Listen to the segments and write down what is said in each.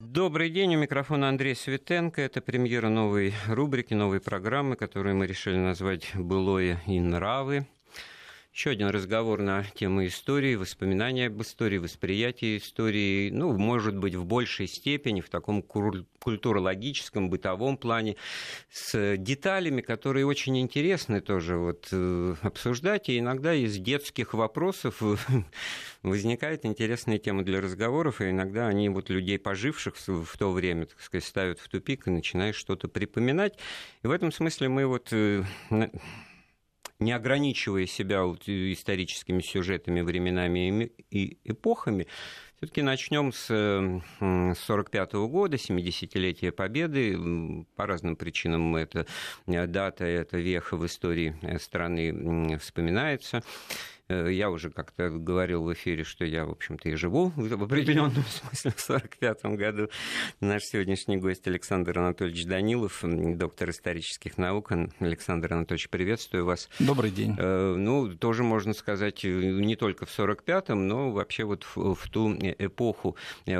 Добрый день, у микрофона Андрей Светенко. Это премьера новой рубрики, новой программы, которую мы решили назвать «Былое и нравы». Еще один разговор на тему истории, воспоминания об истории, восприятие истории, ну, может быть, в большей степени, в таком культурологическом, бытовом плане, с деталями, которые очень интересны тоже вот, э, обсуждать, и иногда из детских вопросов возникает интересная тема для разговоров, и иногда они вот людей, поживших в то время, так сказать, ставят в тупик и начинаешь что-то припоминать. И в этом смысле мы вот э, не ограничивая себя вот историческими сюжетами, временами и эпохами, все-таки начнем с 1945 года, 70-летия Победы. По разным причинам эта дата, эта веха в истории страны вспоминается. Э, я уже как-то говорил в эфире, что я, в общем-то, и живу в определенном смысле в 45 году. Наш сегодняшний гость Александр Анатольевич Данилов, доктор исторических наук. Александр Анатольевич, приветствую вас. Добрый день. Э, ну, тоже можно сказать, э, не только в 45-м, но вообще вот в, в ту эпоху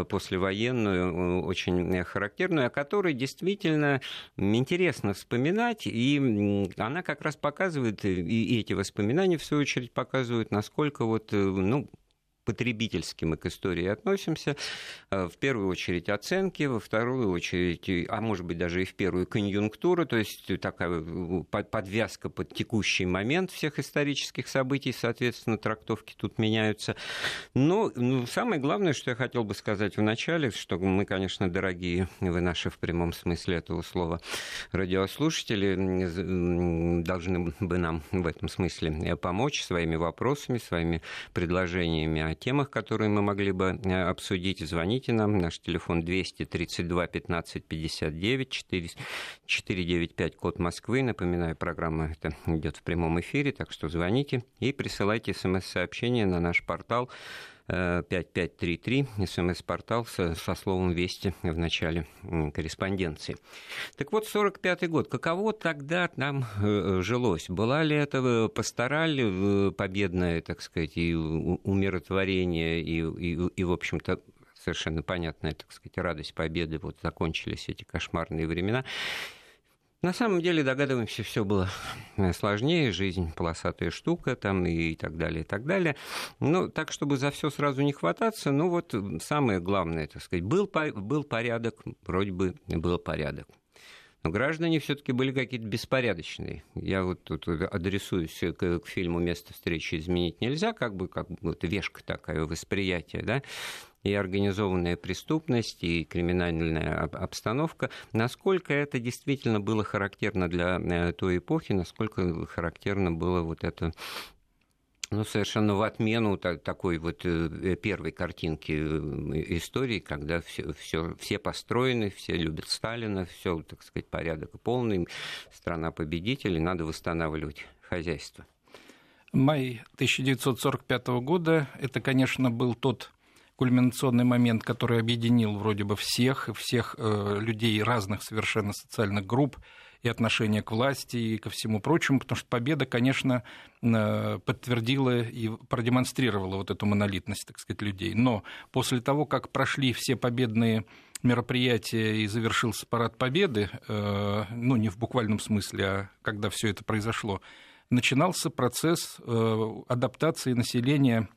послевоенную, очень характерную, о которой действительно интересно вспоминать, и она как раз показывает, и эти воспоминания, в свою очередь, показывают, показывают, насколько вот, э, ну, потребительски мы к истории относимся. Э, в первую очередь оценки, во вторую очередь, а может быть даже и в первую конъюнктуру, то есть такая э, подвязка под текущий момент всех исторических событий, соответственно, трактовки тут меняются. Но ну, самое главное, что я хотел бы сказать в начале, что мы, конечно, дорогие, вы наши в прямом смысле этого слова, радиослушатели, должны бы нам в этом смысле помочь своими вопросами, своими предложениями темах, которые мы могли бы э, обсудить, звоните нам. Наш телефон 232 15 59 4, 495 код Москвы. Напоминаю, программа это идет в прямом эфире, так что звоните и присылайте смс-сообщение на наш портал 5533, смс-портал со, со словом «Вести» в начале корреспонденции. Так вот, 45-й год. Каково тогда нам э, жилось? Была ли это э, пастораль э, победное, так сказать, и умиротворение, и, и, и в общем-то, совершенно понятная, так сказать, радость победы, вот закончились эти кошмарные времена. На самом деле, догадываемся, все было сложнее, жизнь полосатая штука там и так далее, и так далее. Ну, так, чтобы за все сразу не хвататься, ну вот самое главное, так сказать, был, был порядок, вроде бы был порядок. Но граждане все-таки были какие-то беспорядочные. Я вот тут адресуюсь к, к фильму «Место встречи изменить нельзя», как бы, как бы вот вешка такая, восприятие, да, и организованная преступность, и криминальная обстановка, насколько это действительно было характерно для э, той эпохи, насколько характерно было вот это ну, совершенно в отмену такой вот э, первой картинки э, истории, когда все, все, все построены, все любят Сталина, все, так сказать, порядок полный, страна победителей, надо восстанавливать хозяйство. Май 1945 года, это, конечно, был тот кульминационный момент, который объединил вроде бы всех, всех э, людей разных совершенно социальных групп, и отношение к власти, и ко всему прочему, потому что победа, конечно, э, подтвердила и продемонстрировала вот эту монолитность, так сказать, людей. Но после того, как прошли все победные мероприятия и завершился парад победы, э, ну, не в буквальном смысле, а когда все это произошло, начинался процесс адаптации населения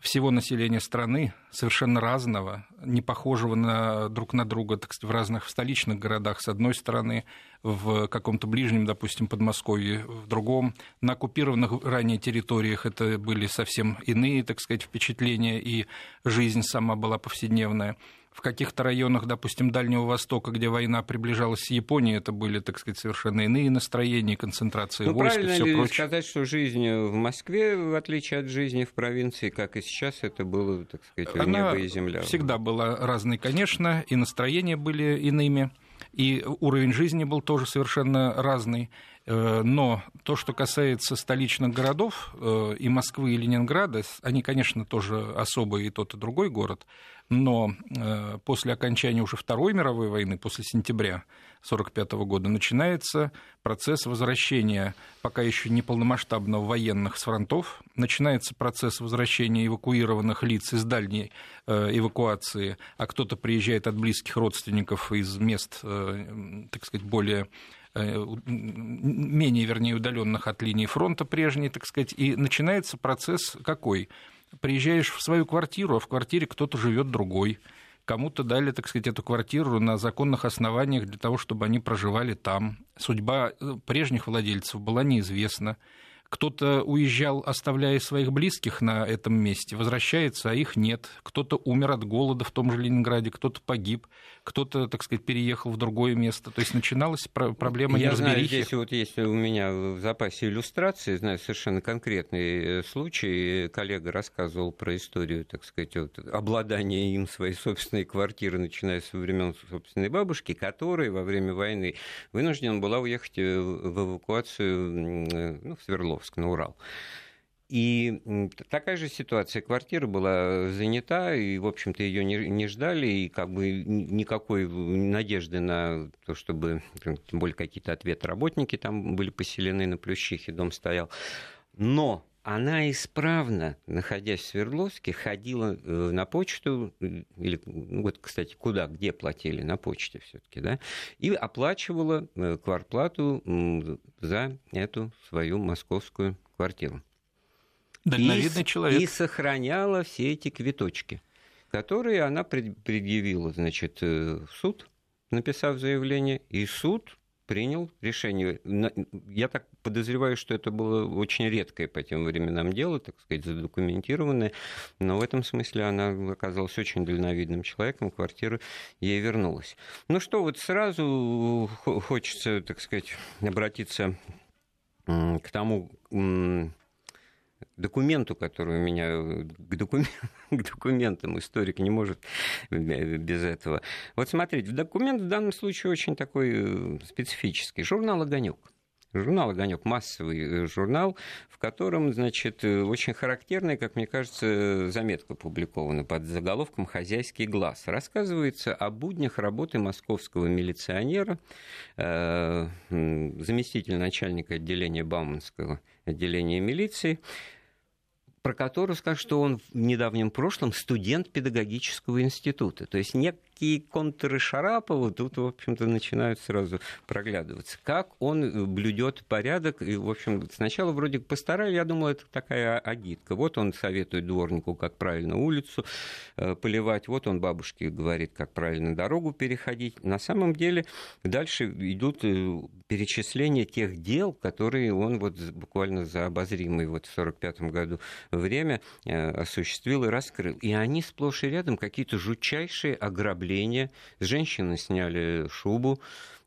всего населения страны, совершенно разного, не похожего на, друг на друга так сказать, в разных в столичных городах, с одной стороны, в каком-то ближнем, допустим, Подмосковье, в другом. На оккупированных ранее территориях это были совсем иные, так сказать, впечатления, и жизнь сама была повседневная в каких-то районах, допустим, Дальнего Востока, где война приближалась с Японией, это были, так сказать, совершенно иные настроения, концентрация ну, войск и все ли прочее. сказать, что жизнь в Москве, в отличие от жизни в провинции, как и сейчас, это было, так сказать, Она небо и земля? всегда была разной, конечно, и настроения были иными, и уровень жизни был тоже совершенно разный. Э, но то, что касается столичных городов э, и Москвы, и Ленинграда, они, конечно, тоже особые и тот, и другой город, но э, после окончания уже Второй мировой войны, после сентября 1945 года, начинается процесс возвращения пока еще не полномасштабного военных с фронтов, начинается процесс возвращения эвакуированных лиц из дальней эвакуации, а кто-то приезжает от близких родственников из мест, так сказать, более менее, вернее, удаленных от линии фронта прежней, так сказать, и начинается процесс какой? Приезжаешь в свою квартиру, а в квартире кто-то живет другой, кому-то дали, так сказать, эту квартиру на законных основаниях для того, чтобы они проживали там. Судьба э, прежних владельцев была неизвестна. Кто-то уезжал, оставляя своих близких на этом месте, возвращается, а их нет. Кто-то умер от голода в том же Ленинграде, кто-то погиб, кто-то, так сказать, переехал в другое место. То есть начиналась проблема Я знаю, здесь вот есть у меня в запасе иллюстрации, знаю совершенно конкретный э, случай. Коллега рассказывал про историю, так сказать, вот, обладания им своей собственной квартиры, начиная со времен собственной бабушки, которая во время войны вынуждена была уехать э, в эвакуацию э, ну, в Свердлов Свердловск на Урал. И такая же ситуация. Квартира была занята, и, в общем-то, ее не, не ждали, и как бы никакой надежды на то, чтобы, тем более, какие-то ответы работники там были поселены на Плющихе, дом стоял. Но она исправно, находясь в Свердловске, ходила э, на почту, или, ну, вот, кстати, куда, где платили, на почте все таки да, и оплачивала э, квартплату за эту свою московскую квартиру. Дальновидный и, человек. И сохраняла все эти квиточки, которые она предъявила, значит, э, в суд, написав заявление, и суд принял решение. Я так подозреваю, что это было очень редкое по тем временам дело, так сказать, задокументированное, но в этом смысле она оказалась очень дальновидным человеком, квартира ей вернулась. Ну что, вот сразу хочется, так сказать, обратиться к тому, документу, который у меня к, докум... к документам историк не может без этого. Вот смотрите, документ в данном случае очень такой э, специфический. Журнал «Огонек». Журнал «Огонек» массовый э, журнал, в котором, значит, э, очень характерная, как мне кажется, заметка опубликована под заголовком «Хозяйский глаз». Рассказывается о буднях работы московского милиционера, заместителя начальника отделения Бауманского отделения милиции, про которую скажут, что он в недавнем прошлом студент педагогического института. То есть некие контуры Шарапова тут, в общем-то, начинают сразу проглядываться. Как он э, блюдет порядок. И, в общем, сначала вроде постарали, я думал, это такая агитка. Вот он советует дворнику, как правильно улицу э, поливать. Вот он бабушке говорит, как правильно дорогу переходить. На самом деле дальше идут э, перечисления тех дел, которые он вот буквально за обозримый вот в 1945 году время осуществил и раскрыл. И они сплошь и рядом какие-то жутчайшие ограбления ограбление. С женщины сняли шубу.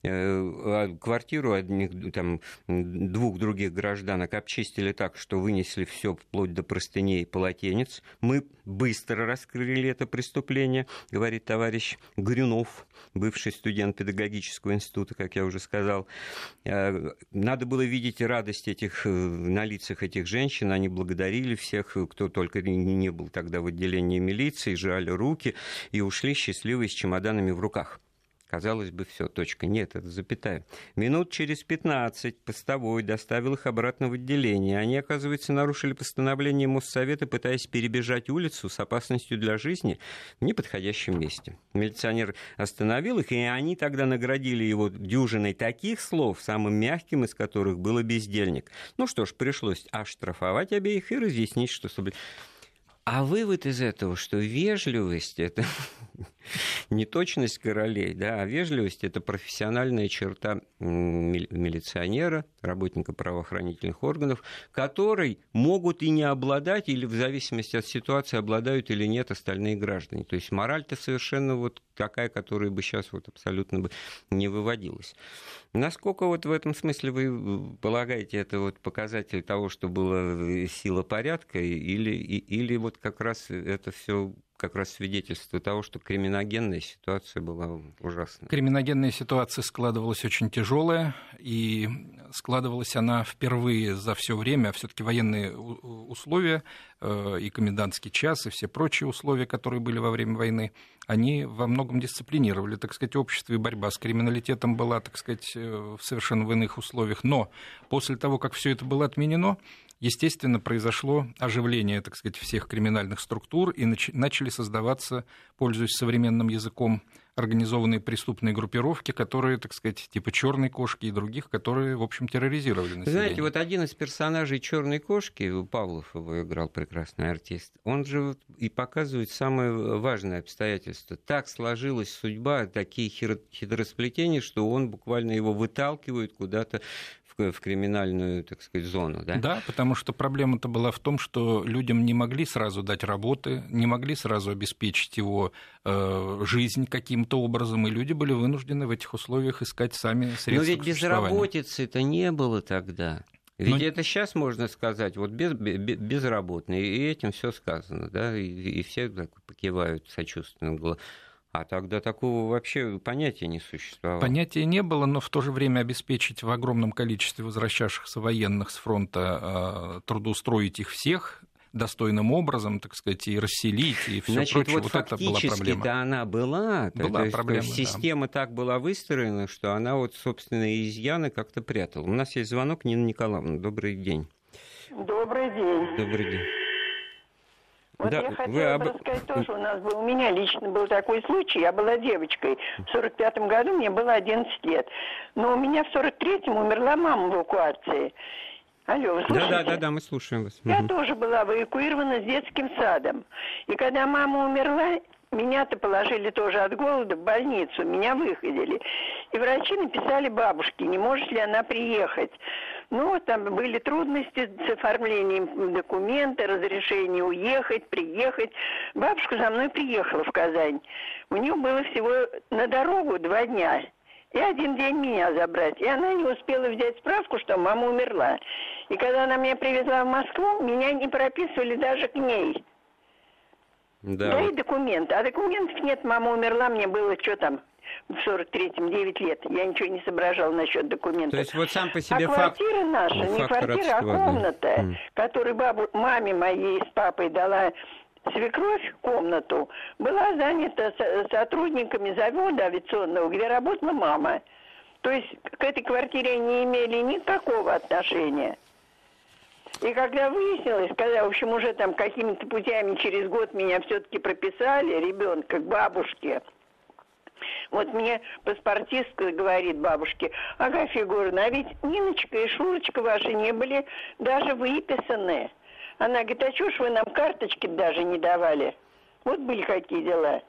Э, а квартиру одних, там, двух других гражданок обчистили так, что вынесли все вплоть до простыней и полотенец. Мы быстро раскрыли это преступление, говорит товарищ Грюнов, бывший студент педагогического института, как я уже сказал. Э, надо было видеть радость этих, э, на лицах этих женщин. Они благодарили всех, кто только не был тогда в отделении милиции, жали руки и ушли счастливые с чемоданами в руках. Казалось бы, все, точка. Нет, это запятая. Минут через 15 постовой доставил их обратно в отделение. Они, оказывается, нарушили постановление Моссовета, пытаясь перебежать улицу с опасностью для жизни в неподходящем месте. Милиционер остановил их, и они тогда наградили его дюжиной таких слов, самым мягким из которых было бездельник. Ну что ж, пришлось оштрафовать обеих и разъяснить, что... А вывод из этого, что вежливость – это не точность королей, да, а вежливость – это профессиональная черта милиционера, работника правоохранительных органов, которой могут и не обладать, или в зависимости от ситуации обладают или нет остальные граждане. То есть мораль-то совершенно вот такая, которая бы сейчас вот абсолютно бы не выводилась. Насколько вот в этом смысле вы полагаете, это вот показатель того, что была сила порядка, или, или вот как раз это все как раз свидетельство того, что криминогенная ситуация была ужасная. Криминогенная ситуация складывалась очень тяжелая, и складывалась она впервые за все время, все-таки военные условия э, и комендантский час, и все прочие условия, которые были во время войны, они во многом дисциплинировали, так сказать, общество, и борьба с криминалитетом была, так сказать, э, совершенно в иных условиях. Но после того, как все это было отменено, естественно, произошло оживление, так сказать, всех криминальных структур, и начали создаваться, пользуясь современным языком, организованные преступные группировки, которые, так сказать, типа черной кошки и других, которые, в общем, терроризировали население. Знаете, вот один из персонажей черной кошки, Павлов его играл прекрасный артист, он же и показывает самое важное обстоятельство. Так сложилась судьба, такие хитросплетения, что он буквально его выталкивает куда-то в, криминальную, так сказать, зону. Да? да, потому что проблема-то была в том, что людям не могли сразу дать работы, не могли сразу обеспечить его э, жизнь каким-то образом, и люди были вынуждены в этих условиях искать сами средства Но ведь безработицы это не было тогда. Ведь Но... это сейчас можно сказать, вот без, без, безработные, и этим все сказано, да, и, и все так покивают сочувственно. А тогда такого вообще понятия не существовало. Понятия не было, но в то же время обеспечить в огромном количестве возвращавшихся военных с фронта а, трудоустроить их всех достойным образом, так сказать, и расселить, и все Значит, прочее. Вот, вот это была проблема. Да, она была. Была то есть, проблема, Система да. так была выстроена, что она вот собственные изъяны как-то прятала. У нас есть звонок, Нина Николаевна. Добрый день. Добрый день. Добрый день. Вот да, я хотела об... рассказать тоже, у нас был, у меня лично был такой случай, я была девочкой, в сорок пятом году мне было 11 лет, но у меня в сорок третьем умерла мама в эвакуации. Алло, вы слушаете? Да, да, да, да, мы слушаем вас. Я угу. тоже была эвакуирована с детским садом. И когда мама умерла, меня-то положили тоже от голода в больницу, меня выходили. И врачи написали бабушке, не может ли она приехать. Ну, там были трудности с оформлением документа, разрешение уехать, приехать. Бабушка за мной приехала в Казань. У нее было всего на дорогу два дня. И один день меня забрать. И она не успела взять справку, что мама умерла. И когда она меня привезла в Москву, меня не прописывали даже к ней. Да. Дай документы. А документов нет, мама умерла, мне было что там, в 43-м 9 лет. Я ничего не соображал насчет документов. То есть вот сам по себе а факт... квартира наша, ну, не квартира, а комната, да. которую бабу, маме моей с папой дала свекровь комнату, была занята сотрудниками завода авиационного, где работала мама. То есть к этой квартире не имели никакого отношения. И когда выяснилось, когда, в общем, уже там какими-то путями через год меня все-таки прописали, ребенка к бабушке, вот мне паспортистка говорит бабушке, ага, Фигурна, а ведь Ниночка и Шурочка ваши не были даже выписаны. Она говорит, а чего ж вы нам карточки даже не давали? Вот были какие дела.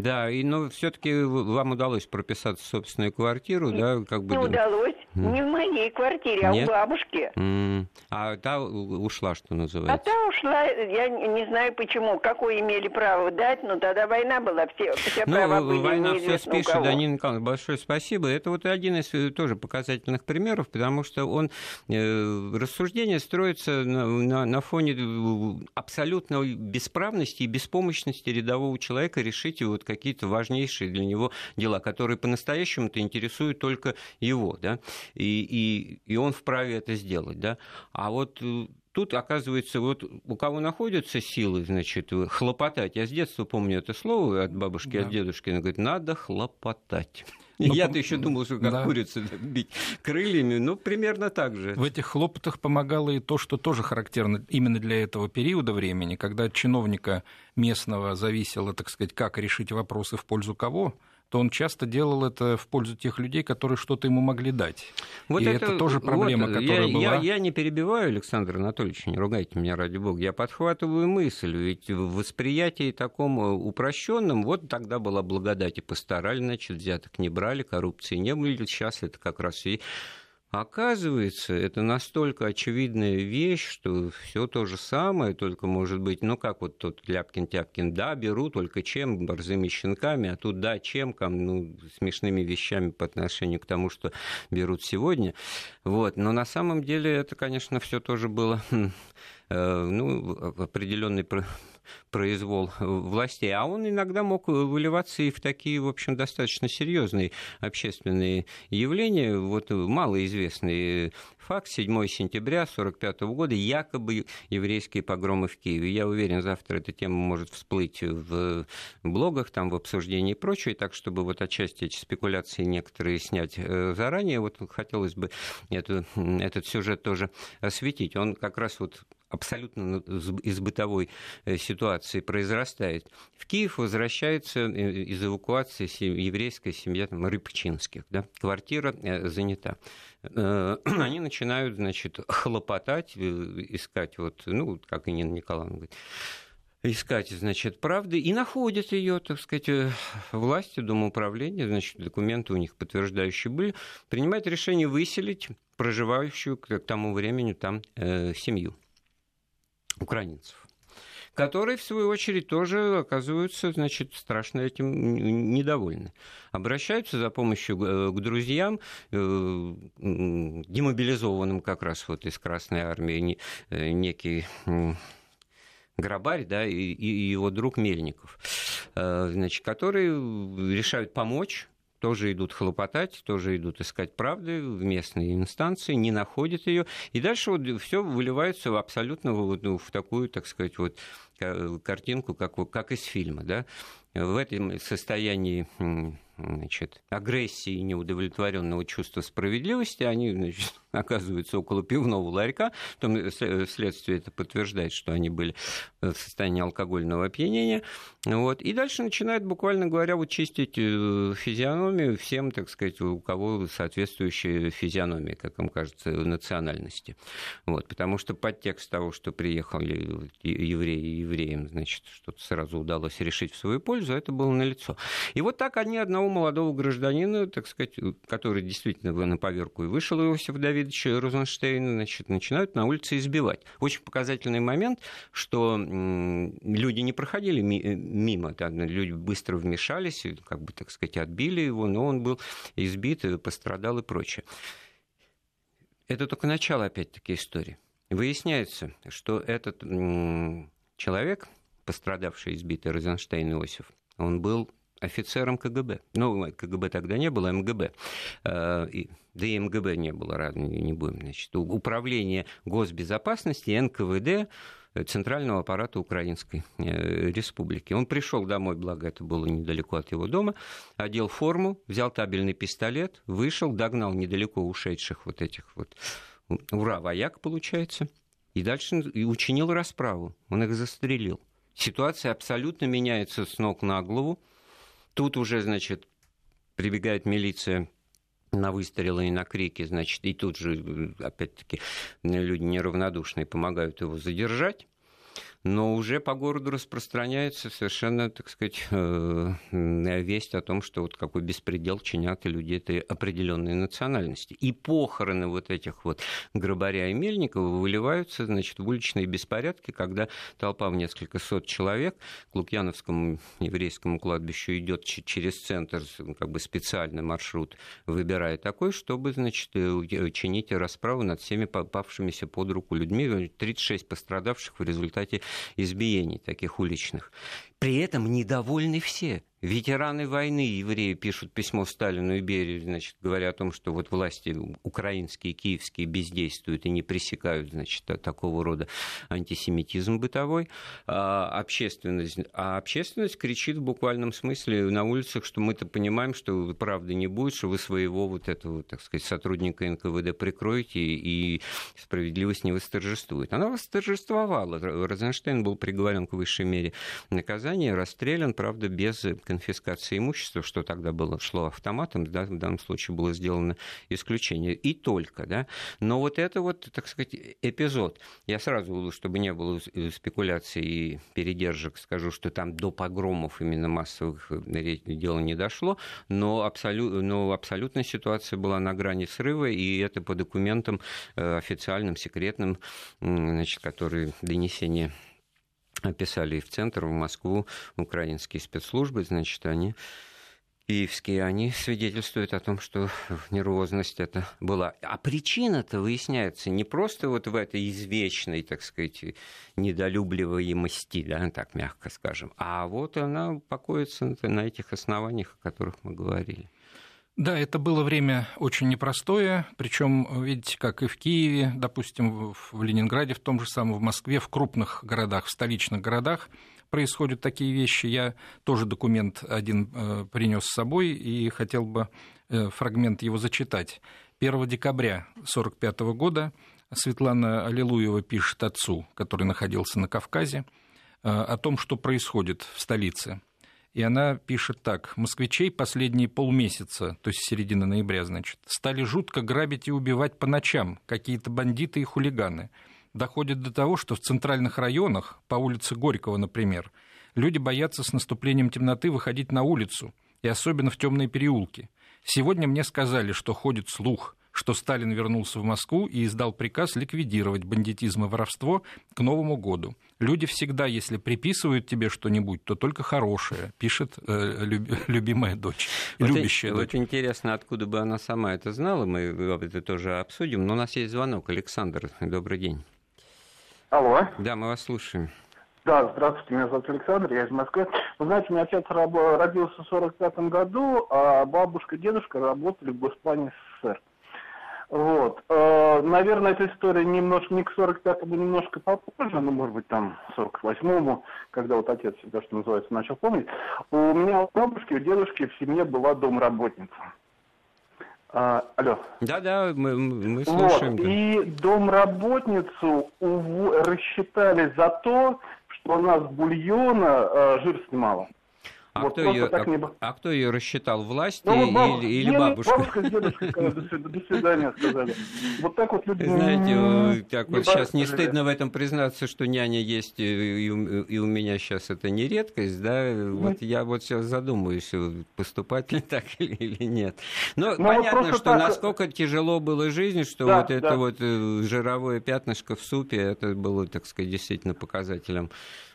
Да, и ну все-таки вам удалось прописаться в собственную квартиру, да, как бы. Не удалось, mm. не в моей квартире, а Нет? у бабушки. Mm. А та ушла, что называется. А та ушла, я не знаю почему, какое имели право дать, но тогда война была, все, все ну, права были война все спишет, да, Нина Николаевна, большое спасибо. Это вот один из э, тоже показательных примеров, потому что он э, рассуждение строится на, на, на фоне э, абсолютной бесправности и беспомощности рядового человека решить вот вот какие-то важнейшие для него дела, которые по-настоящему-то интересуют только его, да, и, и, и он вправе это сделать, да. А вот э, тут, оказывается, вот у кого находятся силы, значит, хлопотать. Я с детства помню это слово от бабушки, да. от дедушки. Она говорит, надо хлопотать. Ну, Я-то еще думал, что как да. курица бить крыльями, ну, примерно так же. В этих хлопотах помогало и то, что тоже характерно именно для этого периода времени, когда от чиновника местного зависело, так сказать, как решить вопросы в пользу кого – то он часто делал это в пользу тех людей, которые что-то ему могли дать. Вот и это, это тоже проблема, вот, которая я, была. Я, я не перебиваю, Александр Анатольевич, не ругайте меня, ради бога. Я подхватываю мысль, ведь в восприятии таком э, упрощенном, вот тогда была благодать и постарали, значит, взяток не брали, коррупции не было, сейчас это как раз и Оказывается, это настолько очевидная вещь, что все то же самое, только может быть, ну как вот тот Ляпкин-Тяпкин, да, беру, только чем, борзыми щенками, а тут да, чем, ну, смешными вещами по отношению к тому, что берут сегодня. Вот. Но на самом деле это, конечно, все тоже было хм, ну, определенный произвол властей, а он иногда мог выливаться и в такие, в общем, достаточно серьезные общественные явления. Вот малоизвестный факт, 7 сентября 1945 года, якобы еврейские погромы в Киеве. Я уверен, завтра эта тема может всплыть в блогах, там, в обсуждении и прочее, так, чтобы вот отчасти эти спекуляции некоторые снять э, заранее, вот хотелось бы эту, этот сюжет тоже осветить. Он как раз вот абсолютно из бытовой э, ситуации произрастает. В Киев возвращается э, из эвакуации еврейская семья там, Рыбчинских. Да? Квартира э, занята. Они начинают, значит, хлопотать, искать, вот, ну, как и Нина Николаевна говорит, искать, значит, правды, и находят ее, так сказать, власти, Домоуправления, значит, документы у них подтверждающие были, принимает решение выселить проживающую к тому времени там э, семью украинцев которые, в свою очередь, тоже оказываются, значит, страшно этим недовольны. Обращаются за помощью э, к друзьям, э, демобилизованным как раз вот из Красной Армии, э, некий Грабарь, да, и, его друг Мельников, значит, которые решают помочь тоже идут хлопотать, тоже идут искать правды в местные инстанции, не находят ее. И дальше вот все выливается в абсолютно вот, ну, в такую, так сказать, вот картинку, как, как из фильма. Да? В этом состоянии значит, агрессии и неудовлетворенного чувства справедливости, они значит, оказываются около пивного ларька, потом э, э, следствие это подтверждает, что они были в состоянии алкогольного опьянения, вот, и дальше начинают, буквально говоря, вот чистить э, физиономию всем, так сказать, у кого соответствующая физиономия, как им кажется, национальности, вот, потому что подтекст того, что приехали евреи евреям, значит, что-то сразу удалось решить в свою пользу, это было налицо. И вот так они одного молодого гражданина, так сказать, который действительно на поверку и вышел, Иосиф Давидович Розенштейн, значит, начинают на улице избивать. Очень показательный момент, что люди не проходили мимо, да, люди быстро вмешались, как бы, так сказать, отбили его, но он был избит, пострадал и прочее. Это только начало, опять-таки, истории. Выясняется, что этот человек, пострадавший, избитый Розенштейн Иосиф, он был офицером КГБ. Ну, КГБ тогда не было, МГБ. Э, да и МГБ не было, не будем. Значит, управление госбезопасности, НКВД, Центрального аппарата Украинской э, Республики. Он пришел домой, благо это было недалеко от его дома, одел форму, взял табельный пистолет, вышел, догнал недалеко ушедших вот этих вот ура, вояк, получается, и дальше и учинил расправу. Он их застрелил. Ситуация абсолютно меняется с ног на голову. Тут уже, значит, прибегает милиция на выстрелы и на крики, значит, и тут же, опять-таки, люди неравнодушные помогают его задержать но уже по городу распространяется совершенно, так сказать, э, весть о том, что вот какой беспредел чинят и люди этой определенной национальности. И похороны вот этих вот Грабаря и Мельникова выливаются, значит, в уличные беспорядки, когда толпа в несколько сот человек к Лукьяновскому еврейскому кладбищу идет через центр, как бы специальный маршрут выбирая такой, чтобы, значит, э, чинить расправу над всеми попавшимися под руку людьми. 36 пострадавших в результате избиений таких уличных. При этом недовольны все. Ветераны войны евреи пишут письмо Сталину и Берии, значит, говоря о том, что вот власти украинские, киевские бездействуют и не пресекают, значит, такого рода антисемитизм бытовой. А общественность, а общественность кричит в буквальном смысле на улицах, что мы-то понимаем, что правды не будет, что вы своего вот этого, так сказать, сотрудника НКВД прикроете, и справедливость не восторжествует. Она восторжествовала. Розенштейн был приговорен к высшей мере наказания, расстрелян, правда, без конфискации имущества, что тогда было, шло автоматом, да, в данном случае было сделано исключение. И только, да. Но вот это вот, так сказать, эпизод. Я сразу, чтобы не было спекуляций и передержек, скажу, что там до погромов именно массовых э, дело не дошло, но, абсолют, но абсолютная ситуация была на грани срыва, и это по документам э, официальным, секретным, значит, которые донесения описали и в центр, в Москву, украинские спецслужбы, значит, они киевские, они свидетельствуют о том, что нервозность это была. А причина-то выясняется не просто вот в этой извечной, так сказать, недолюбливаемости, да, так мягко скажем, а вот она покоится на этих основаниях, о которых мы говорили. Да, это было время очень непростое, причем, видите, как и в Киеве, допустим, в Ленинграде, в том же самом, в Москве, в крупных городах, в столичных городах происходят такие вещи. Я тоже документ один э, принес с собой и хотел бы э, фрагмент его зачитать. 1 декабря 1945 года Светлана Аллилуева пишет отцу, который находился на Кавказе, э, о том, что происходит в столице – и она пишет так. «Москвичей последние полмесяца, то есть середина ноября, значит, стали жутко грабить и убивать по ночам какие-то бандиты и хулиганы. Доходит до того, что в центральных районах, по улице Горького, например, люди боятся с наступлением темноты выходить на улицу, и особенно в темные переулки. Сегодня мне сказали, что ходит слух – что Сталин вернулся в Москву и издал приказ ликвидировать бандитизм и воровство к Новому году. Люди всегда, если приписывают тебе что-нибудь, то только хорошее, пишет э, люб, любимая дочь, вот любящая вот дочь. Вот интересно, откуда бы она сама это знала, мы это тоже обсудим, но у нас есть звонок. Александр, добрый день. Алло. Да, мы вас слушаем. Да, здравствуйте, меня зовут Александр, я из Москвы. Вы знаете, у меня отец родился в 45 году, а бабушка и дедушка работали в Госплане СССР. Вот. Э, наверное, эта история немножко не к 45-му, немножко попозже, ну, может быть, там, 48-му, когда вот отец, то, что называется, начал помнить. У меня у бабушки, у дедушки в семье была домработница. А, алло. Да-да, мы, мы слушаем. Вот. Да. И домработницу ув... рассчитали за то, что она с бульона э, жир снимала. А, вот кто ее, так а, не... а кто ее рассчитал? Власти ну, баб... или, или не, бабушка? Бабушка с дедушкой до свидания сказали. Вот так вот люди... Знаете, так вот сейчас не стыдно в этом признаться, что няня есть, и у, и у меня сейчас это не редкость, да? Вот я вот сейчас задумаюсь, поступать ли так или, нет. Но Ну, вот понятно, что так- насколько тяжело было жизнь, что вот это вот э, жировое пятнышко в супе, это было, так сказать, действительно показателем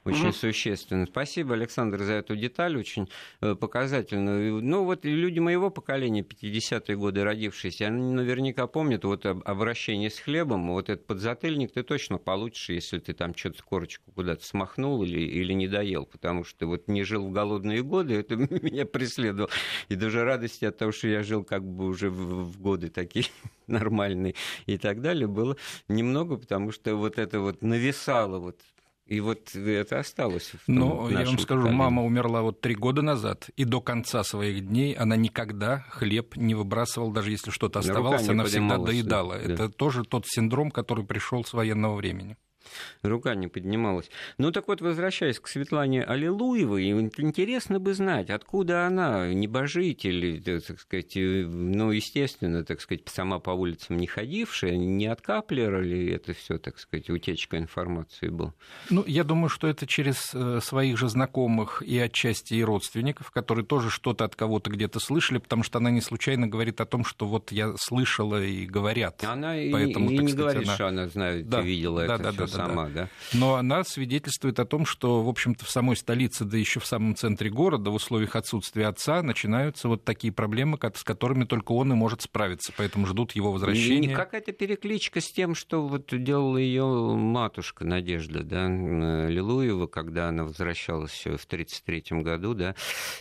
очень Мгм. существенно. Спасибо, Александр, за эту деталь, очень э, показательную. Ну, вот люди моего поколения, 50-е годы родившиеся, они наверняка помнят вот об- обращение с хлебом, вот этот подзатыльник ты точно получишь, если ты там что-то корочку куда-то смахнул или, или не доел, потому что вот не жил в голодные годы, это меня преследовало. И даже радости от того, что я жил как бы уже в, в годы такие нормальные и так далее, было немного, потому что вот это вот нависало вот и вот это осталось. В том Но я вам скажу, поколении. мама умерла вот три года назад, и до конца своих дней она никогда хлеб не выбрасывала, даже если что-то оставалось, она всегда доедала. да. Это тоже тот синдром, который пришел с военного времени. Рука не поднималась. Ну так вот, возвращаясь к Светлане Аллилуевой, интересно бы знать, откуда она, небожитель, э, так сказать, э, ну, естественно, так сказать, сама по улицам не ходившая, не от Каплера ли это все, так сказать, утечка информации была? Ну, я думаю, что это через э, своих же знакомых и отчасти и родственников, которые тоже что-то от кого-то где-то слышали, потому что она не случайно говорит о том, что вот я слышала и говорят. Она и, Поэтому, и так не сказать, говорит, она- что она знает, Да, видела да, это да, да, да, сама, да? Но она свидетельствует о том, что, в общем-то, в самой столице, да еще в самом центре города, в условиях отсутствия отца, начинаются вот такие проблемы, с которыми только он и может справиться. Поэтому ждут его возвращения. какая-то перекличка с тем, что вот делала ее матушка Надежда, да, Лилуева, когда она возвращалась в 1933 году, да,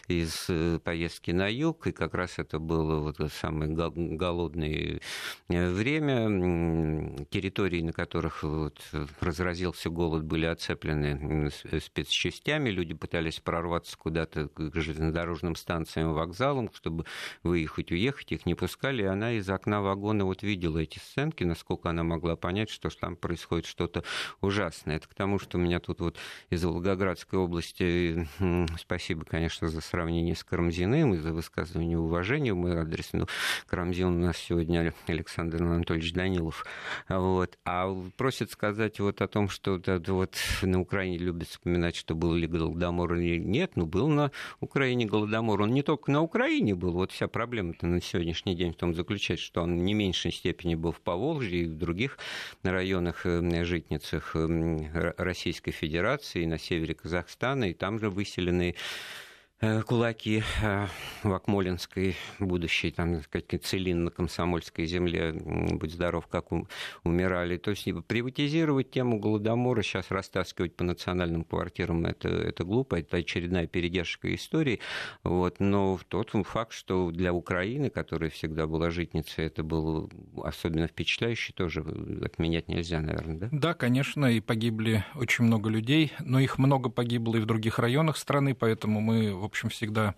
из э, поездки на юг, и как раз это было вот самое го- голодное э, время, территории, на которых вот разразился голод, были оцеплены с- спецчастями, люди пытались прорваться куда-то к железнодорожным станциям, вокзалам, чтобы выехать, уехать, их не пускали, и она из окна вагона вот видела эти сценки, насколько она могла понять, что там происходит что-то ужасное. Это к тому, что меня тут вот из Волгоградской области, м, спасибо, конечно, за сравнение с Карамзиным и за высказывание уважения в мой адрес, но Карамзин у нас сегодня Александр Анатольевич Данилов. Вот. А просит сказать вот о том, что вот, это вот на Украине любят вспоминать, что был ли голодомор или нет. Ну, был на Украине голодомор. Он не только на Украине был. Вот вся проблема-то на сегодняшний день в том заключается, что он не меньшей степени был в Поволжье и в других районах, э, житницах Российской Федерации, на севере Казахстана, и там же выселенные кулаки э, в Акмолинской, будущей, там, сказать, Целин на комсомольской земле, будь здоров, как умирали. То есть приватизировать тему Голодомора, сейчас растаскивать по национальным квартирам, это, это глупо, это очередная передержка истории. Вот. Но тот факт, что для Украины, которая всегда была житницей, это было особенно впечатляюще, тоже отменять нельзя, наверное, да? Да, конечно, и погибли очень много людей, но их много погибло и в других районах страны, поэтому мы общем, всегда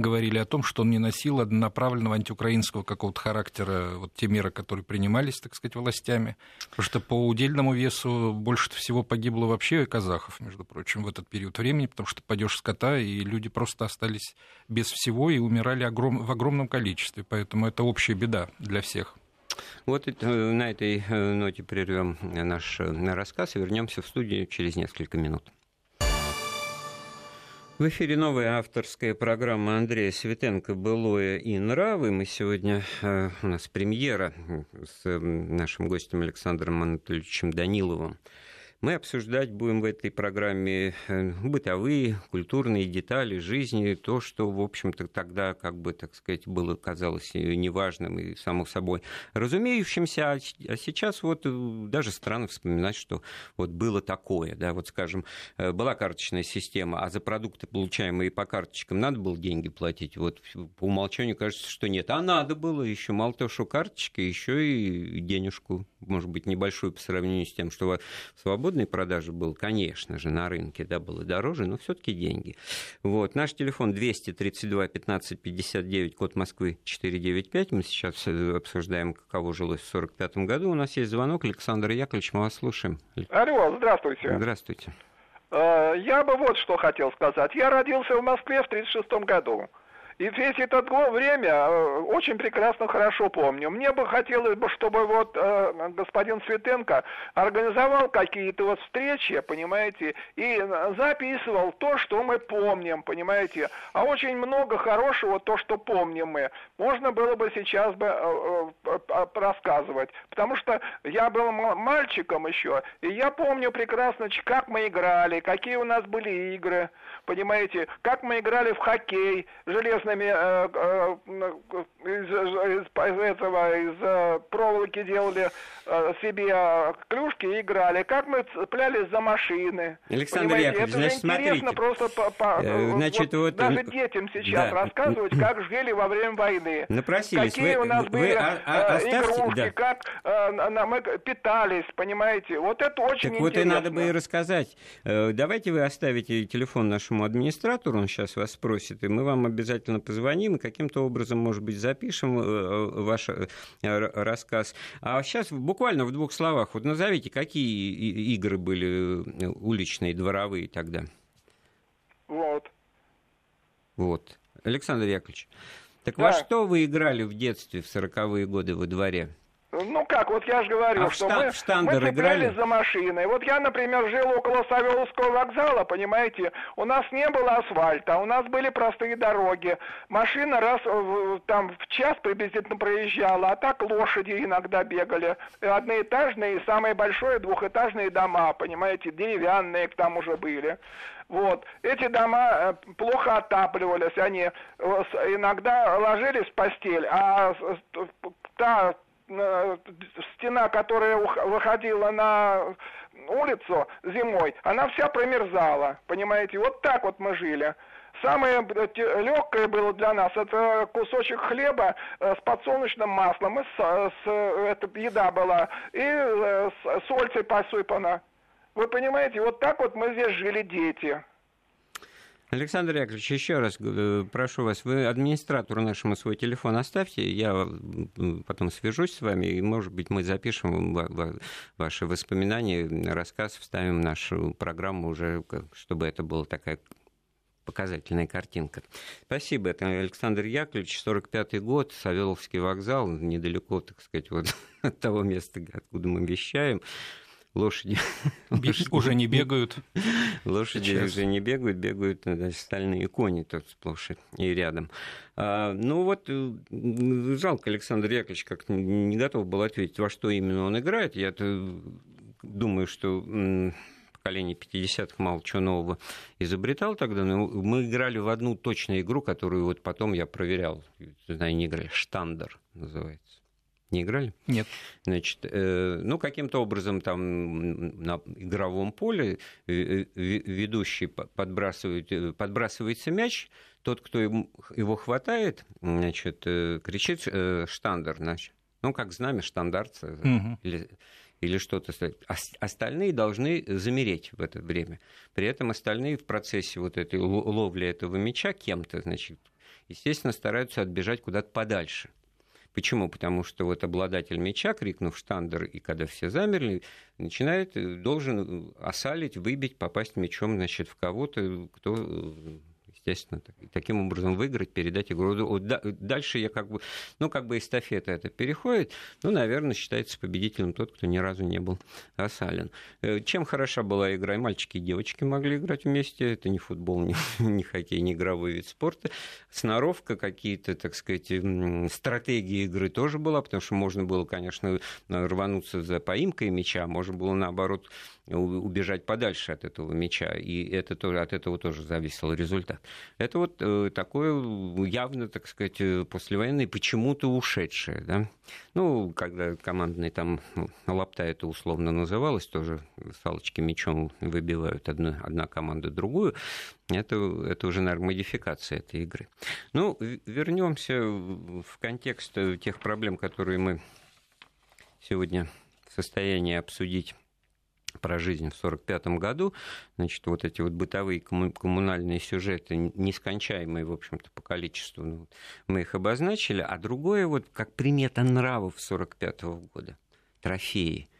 говорили о том, что он не носил однонаправленного антиукраинского какого-то характера, вот те меры, которые принимались, так сказать, властями. Потому что по удельному весу больше всего погибло вообще казахов, между прочим, в этот период времени, потому что падеж скота, и люди просто остались без всего и умирали огром... в огромном количестве. Поэтому это общая беда для всех. Вот на этой э, ноте прервем наш э, рассказ и вернемся в студию через несколько минут. В эфире новая авторская программа Андрея Светенко «Былое и нравы». Мы сегодня, э, у нас премьера с нашим гостем Александром Анатольевичем Даниловым мы обсуждать будем в этой программе э, бытовые, культурные детали жизни, то, что, в общем-то, тогда, как бы, так сказать, было, казалось неважным и, само собой, разумеющимся, а, а сейчас вот э, даже странно вспоминать, что вот было такое, да, вот, скажем, э, была карточная система, а за продукты, получаемые по карточкам, надо было деньги платить, вот по умолчанию кажется, что нет, а надо было еще, мало того, что карточки, еще и денежку, может быть, небольшую по сравнению с тем, что в свободном свободной продажи был, конечно же, на рынке, да, было дороже, но все-таки деньги. Вот. Наш телефон 232 15 59, код Москвы 495. Мы сейчас э, обсуждаем, каково жилось в 45 году. У нас есть звонок. Александр Яковлевич, мы вас слушаем. Алло, здравствуйте. Здравствуйте. Э, я бы вот что хотел сказать. Я родился в Москве в 1936 году. И весь этот время э, очень прекрасно, хорошо помню. Мне бы хотелось бы, чтобы вот э, господин Светенко организовал какие-то вот встречи, понимаете, и записывал то, что мы помним, понимаете. А очень много хорошего, то, что помним мы, можно было бы сейчас бы э, э, э рассказывать. Потому что я был мальчиком еще, и я помню прекрасно, как мы играли, какие у нас были игры, понимаете, как мы играли в хоккей, железный красными э, э, из, из, из этого из э, проволоки делали э, себе клюшки и играли. Как мы цеплялись за машины. Александр Понимаете, Яковлевич, это значит, интересно смотрите. просто по, по, э, значит, вот, вот, даже детям сейчас да. рассказывать, как жили во время войны. Напросились. Какие вы, у нас вы, были а, а, оставьте, игрушки, да. как э, мы питались, понимаете. Вот это очень так интересно. вот и надо бы и рассказать. Давайте вы оставите телефон нашему администратору, он сейчас вас спросит, и мы вам обязательно позвоним и каким-то образом, может быть, запишем э, э, ваш э, рассказ. А сейчас буквально в двух словах, вот назовите, какие игры были уличные, дворовые тогда? Вот. Вот. Александр Яковлевич, так да. во что вы играли в детстве в 40-е годы во дворе? Ну как, вот я же говорю, а что в мы, мы цеплялись играли? за машиной. Вот я, например, жил около Савеловского вокзала, понимаете, у нас не было асфальта, у нас были простые дороги. Машина раз там в час приблизительно проезжала, а так лошади иногда бегали. Одноэтажные и самые большие двухэтажные дома, понимаете, деревянные к тому же были. Вот. Эти дома э, плохо отапливались, они э, иногда ложились в постель, а та стена, которая выходила на улицу зимой, она вся промерзала, понимаете? Вот так вот мы жили. Самое легкое было для нас это кусочек хлеба э, с подсолнечным маслом, и с, с, это еда была, и э, с сольцей посыпана. Вы понимаете, вот так вот мы здесь жили дети. Александр Яковлевич, еще раз э, прошу вас, вы администратору нашему свой телефон оставьте, я потом свяжусь с вами, и, может быть, мы запишем ваши воспоминания, рассказ, вставим в нашу программу уже, чтобы это была такая показательная картинка. Спасибо. Это Александр Яковлевич, 45-й год, Савеловский вокзал, недалеко, так сказать, вот от того места, откуда мы вещаем лошади, лошади уже не бегают. Лошади Сейчас. уже не бегают, бегают значит, стальные кони тут сплошь и рядом. А, ну вот, э, жалко, Александр Яковлевич как не готов был ответить, во что именно он играет. Я думаю, что поколение 50-х мало чего нового изобретал тогда, но мы играли в одну точную игру, которую вот потом я проверял, знаю, не играли, «Штандер» называется. Не играли? Нет. Значит, э, ну, каким-то образом там на игровом поле э, э, ведущий подбрасывает, подбрасывается мяч, тот, кто его хватает, значит, кричит э, штандер, значит, ну, как знамя, штандарт угу. или, или что-то. Остальные должны замереть в это время. При этом остальные в процессе вот этой ловли этого мяча кем-то, значит, естественно, стараются отбежать куда-то подальше. Почему? Потому что вот обладатель мяча, крикнув штандер, и когда все замерли, начинает, э, должен осалить, выбить, попасть мячом, значит, в кого-то, кто э, естественно, таким образом выиграть, передать игру. Дальше я как бы, ну, как бы эстафета это переходит, ну, наверное, считается победителем тот, кто ни разу не был осален. Э, чем хороша была игра? И мальчики и девочки могли играть вместе. Это не футбол, не, не хоккей, не игровой вид спорта. Сноровка, какие-то, так сказать, стратегии игры тоже была, потому что можно было, конечно, рвануться за поимкой мяча, можно было, наоборот, убежать подальше от этого мяча, и это тоже, от этого тоже зависел результат. Это вот э, такое явно, так сказать, э, послевоенное, почему-то ушедшее. Да? Ну, когда командный там ну, лапта это условно называлось, тоже салочки мячом выбивают одну, одна команда другую, это, это уже, наверное, модификация этой игры. Ну, вернемся в контекст тех проблем, которые мы сегодня в состоянии обсудить про жизнь в 1945 году, значит, вот эти вот бытовые коммунальные сюжеты, нескончаемые, в общем-то, по количеству, ну, мы их обозначили, а другое, вот как примета нравов 1945 года, трофеи –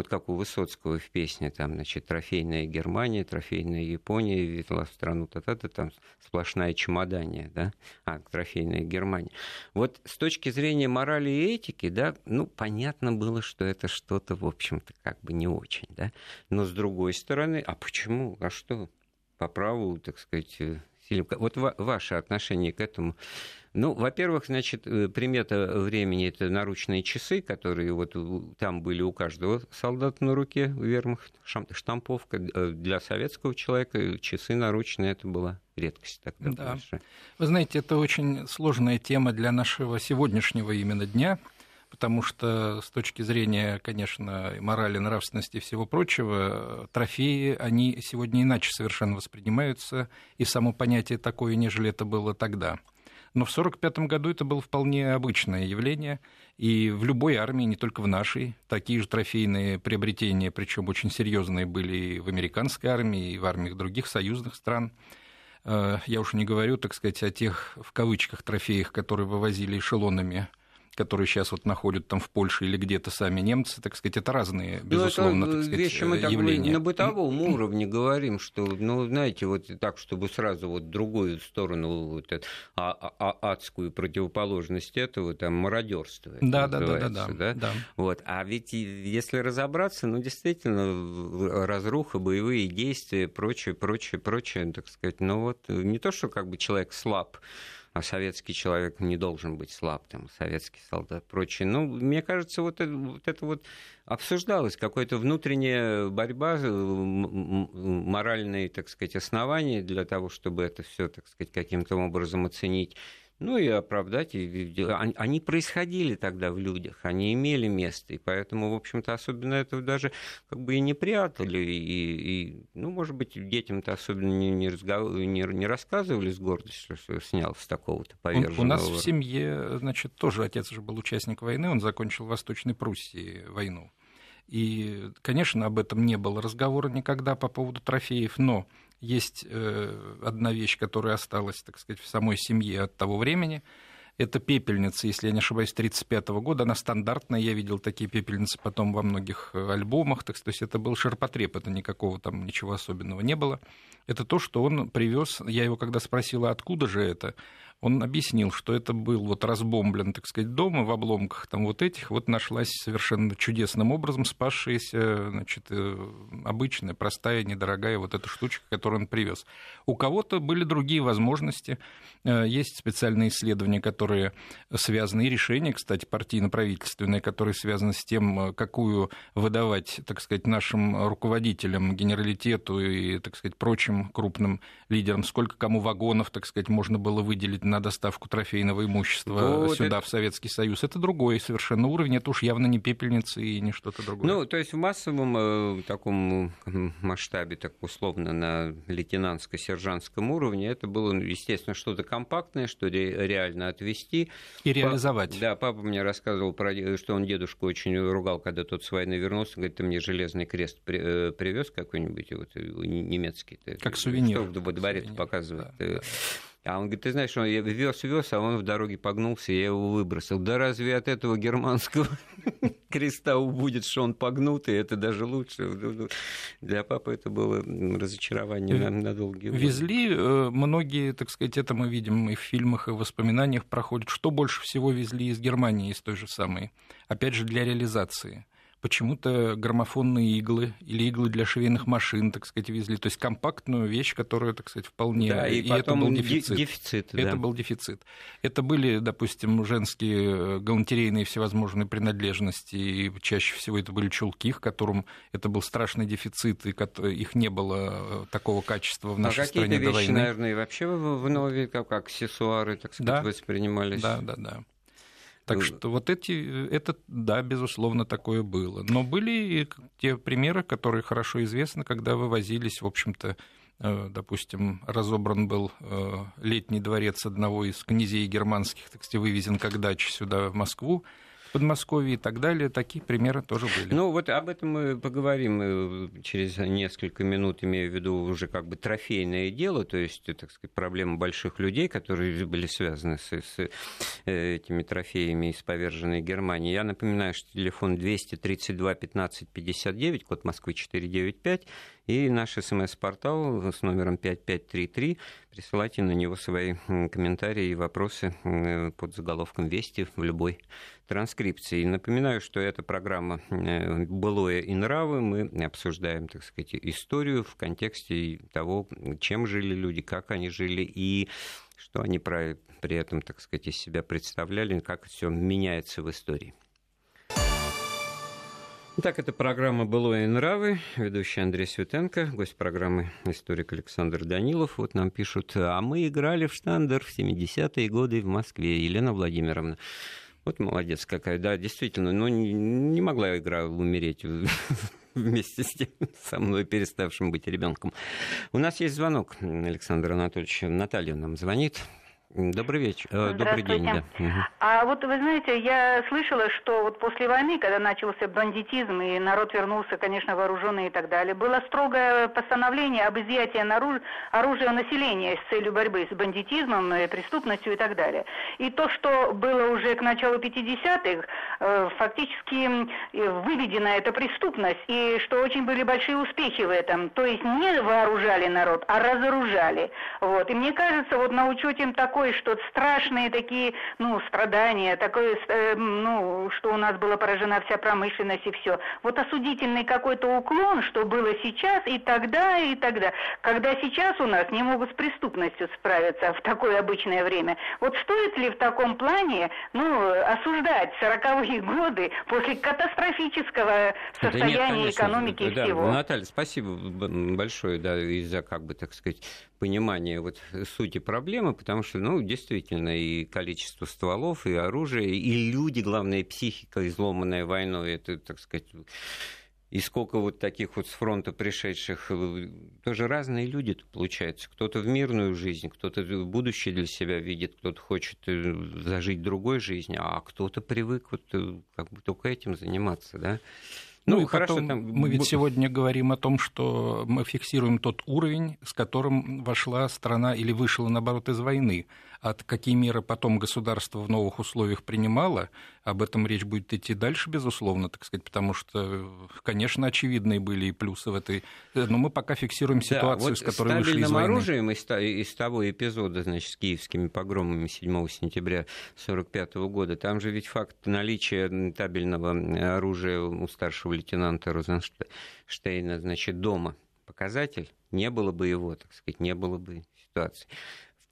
вот как у Высоцкого в песне, там, значит, трофейная Германия, трофейная Япония, везла в страну та-та-та, там сплошная чемодания, да, а, трофейная Германия. Вот с точки зрения морали и этики, да, ну, понятно было, что это что-то, в общем-то, как бы не очень, да, но с другой стороны, а почему, а что? По праву, так сказать, э, вот ваше отношение к этому ну, во-первых, значит, э, примета времени это наручные часы, которые вот там были у каждого солдата на руке, вермахт, штамповка. Э, для советского человека часы наручные это была редкость тогда. Да. Большая. Вы знаете, это очень сложная тема для нашего сегодняшнего именно дня, потому что с точки зрения, конечно, морали, нравственности и всего прочего, трофеи, они сегодня иначе совершенно воспринимаются, и само понятие такое, нежели это было тогда. Но в 1945 году это было вполне обычное явление, и в любой армии, не только в нашей, такие же трофейные приобретения, причем очень серьезные, были и в американской армии, и в армиях других союзных стран. Э, я уж не говорю, так сказать, о тех, в кавычках, трофеях, которые вывозили эшелонами которые сейчас вот находят там в Польше или где-то сами немцы, так сказать, это разные, безусловно, ну, это так сказать, вещи мы явления. на бытовом уровне говорим, что, ну, знаете, вот так, чтобы сразу вот другую сторону, вот эту, а, а, а, адскую противоположность этого, там, мародерство. Да, да, да, да, да, да, да. Вот. А ведь если разобраться, ну, действительно, разруха, боевые действия, прочее, прочее, прочее, так сказать, ну, вот не то, что как бы человек слаб, а советский человек не должен быть слаб, там, советский солдат, прочее. Ну, мне кажется, вот это вот, это вот обсуждалось, какая-то внутренняя борьба, э, моральные, так сказать, основания для того, чтобы это все, так сказать, каким-то образом оценить ну и оправдать. Они происходили тогда в людях, они имели место, и поэтому, в общем-то, особенно этого даже как бы и не прятали, и, и ну, может быть, детям-то особенно не, не, разгов... не, не рассказывали с гордостью, что снял с такого-то поверженного. У нас в семье, значит, тоже отец же был участник войны, он закончил в Восточной Пруссии войну. И, конечно, об этом не было разговора никогда по поводу трофеев, но есть э, одна вещь, которая осталась, так сказать, в самой семье от того времени. Это пепельница, если я не ошибаюсь, 1935 года. Она стандартная, я видел такие пепельницы потом во многих э, альбомах. Так, то есть это был ширпотреб, это никакого там ничего особенного не было. Это то, что он привез. Я его когда спросила, откуда же это, он объяснил, что это был вот разбомблен, так сказать, дом, и в обломках там вот этих вот нашлась совершенно чудесным образом спасшаяся, значит, э, обычная, простая, недорогая вот эта штучка, которую он привез. У кого-то были другие возможности. Э, есть специальные исследования, которые связаны, и решения, кстати, партийно-правительственные, которые связаны с тем, э, какую выдавать, так сказать, нашим руководителям, генералитету и, так сказать, прочим крупным лидерам, сколько кому вагонов, так сказать, можно было выделить на доставку трофейного имущества вот сюда, это... в Советский Союз. Это другой совершенно уровень, это уж явно не пепельницы и не что-то другое. Ну, то есть в массовом э, таком масштабе, так условно, на лейтенантско-сержантском уровне, это было, ну, естественно, что-то компактное, что реально отвести. И реализовать. Да, папа мне рассказывал, про, что он дедушку очень ругал, когда тот с войны вернулся, говорит, ты мне железный крест э, привез какой-нибудь, вот, э, немецкий. Как сувенир. Что в дворе показывает. Да, да. А он говорит, ты знаешь, он я вез, вез, а он в дороге погнулся, я его выбросил. Да разве от этого германского креста будет, что он погнутый? Это даже лучше. Для папы это было разочарование на, на долгие годы. Везли э, многие, так сказать, это мы видим и в фильмах, и в воспоминаниях проходит. Что больше всего везли из Германии, из той же самой? Опять же, для реализации почему-то граммофонные иглы или иглы для швейных машин, так сказать, везли. То есть компактную вещь, которая, так сказать, вполне... Да, и, и это был дефицит. дефицит это да. был дефицит. Это были, допустим, женские э, галантерейные всевозможные принадлежности, и чаще всего это были чулки, к которым это был страшный дефицит, и их не было э, такого качества в а нашей а стране до вещи, наверное, и вообще в нове, как аксессуары, так сказать, да. воспринимались. Да, да, да. Так что вот эти, это, да, безусловно, такое было. Но были и те примеры, которые хорошо известны, когда вывозились, в общем-то, э, допустим, разобран был э, летний дворец одного из князей германских, так сказать, вывезен как дача сюда, в Москву, Подмосковье и так далее. Такие примеры тоже были. Ну, вот об этом мы поговорим э, через несколько минут, имею в виду уже как бы трофейное дело, то есть, так сказать, проблема больших людей, которые были связаны с, с э, этими трофеями из поверженной Германии. Я напоминаю, что телефон 232 15 59, код Москвы 495, и наш смс-портал с номером 5533. Присылайте на него свои комментарии и вопросы под заголовком «Вести» в любой транскрипции. Напоминаю, что эта программа э, «Былое и нравы». Мы обсуждаем, так сказать, историю в контексте того, чем жили люди, как они жили и что они при этом, так сказать, из себя представляли, как все меняется в истории. Итак, это программа «Былое и нравы», ведущий Андрей Светенко, гость программы историк Александр Данилов. Вот нам пишут, а мы играли в штандер в 70-е годы в Москве, Елена Владимировна. Вот молодец какая, да, действительно, но не, не могла игра умереть вместе с тем, со мной переставшим быть ребенком. У нас есть звонок, Александр Анатольевич. Наталья нам звонит. Добрый вечер, э, добрый день. Да. А вот вы знаете, я слышала, что вот после войны, когда начался бандитизм и народ вернулся, конечно, вооруженный и так далее, было строгое постановление об изъятии оружия населения с целью борьбы с бандитизмом, э, преступностью и так далее. И то, что было уже к началу 50-х, э, фактически выведена эта преступность, и что очень были большие успехи в этом. То есть не вооружали народ, а разоружали. Вот. И мне кажется, вот на учете такой такое, что страшные такие, ну, страдания, такое, э, ну, что у нас была поражена вся промышленность и все. Вот осудительный какой-то уклон, что было сейчас и тогда, и тогда. Когда сейчас у нас не могут с преступностью справиться в такое обычное время. Вот стоит ли в таком плане, ну, осуждать сороковые годы после катастрофического состояния да нет, конечно, экономики да, и всего? Наталья, спасибо большое, да, и за, как бы, так сказать, понимание вот сути проблемы, потому что, ну, действительно, и количество стволов, и оружия, и люди, главное, психика, изломанная войной, это, так сказать, и сколько вот таких вот с фронта пришедших, э, тоже разные люди получаются. Кто-то в мирную жизнь, кто-то будущее для себя видит, кто-то хочет э, зажить другой жизнью, а кто-то привык вот э, как бы только этим заниматься, да. Ну, ну и хорошо, потом там... мы ведь сегодня говорим о том, что мы фиксируем тот уровень, с которым вошла страна или вышла, наоборот, из войны. А какие меры потом государство в новых условиях принимало, об этом речь будет идти дальше, безусловно, так сказать, потому что, конечно, очевидные были и плюсы в этой... Но мы пока фиксируем ситуацию, да, вот с которой вышли из войны. оружием из, из того эпизода, значит, с киевскими погромами 7 сентября 1945 года, там же ведь факт наличия табельного оружия у старшего лейтенанта Розенштейна, значит, дома. Показатель, не было бы его, так сказать, не было бы ситуации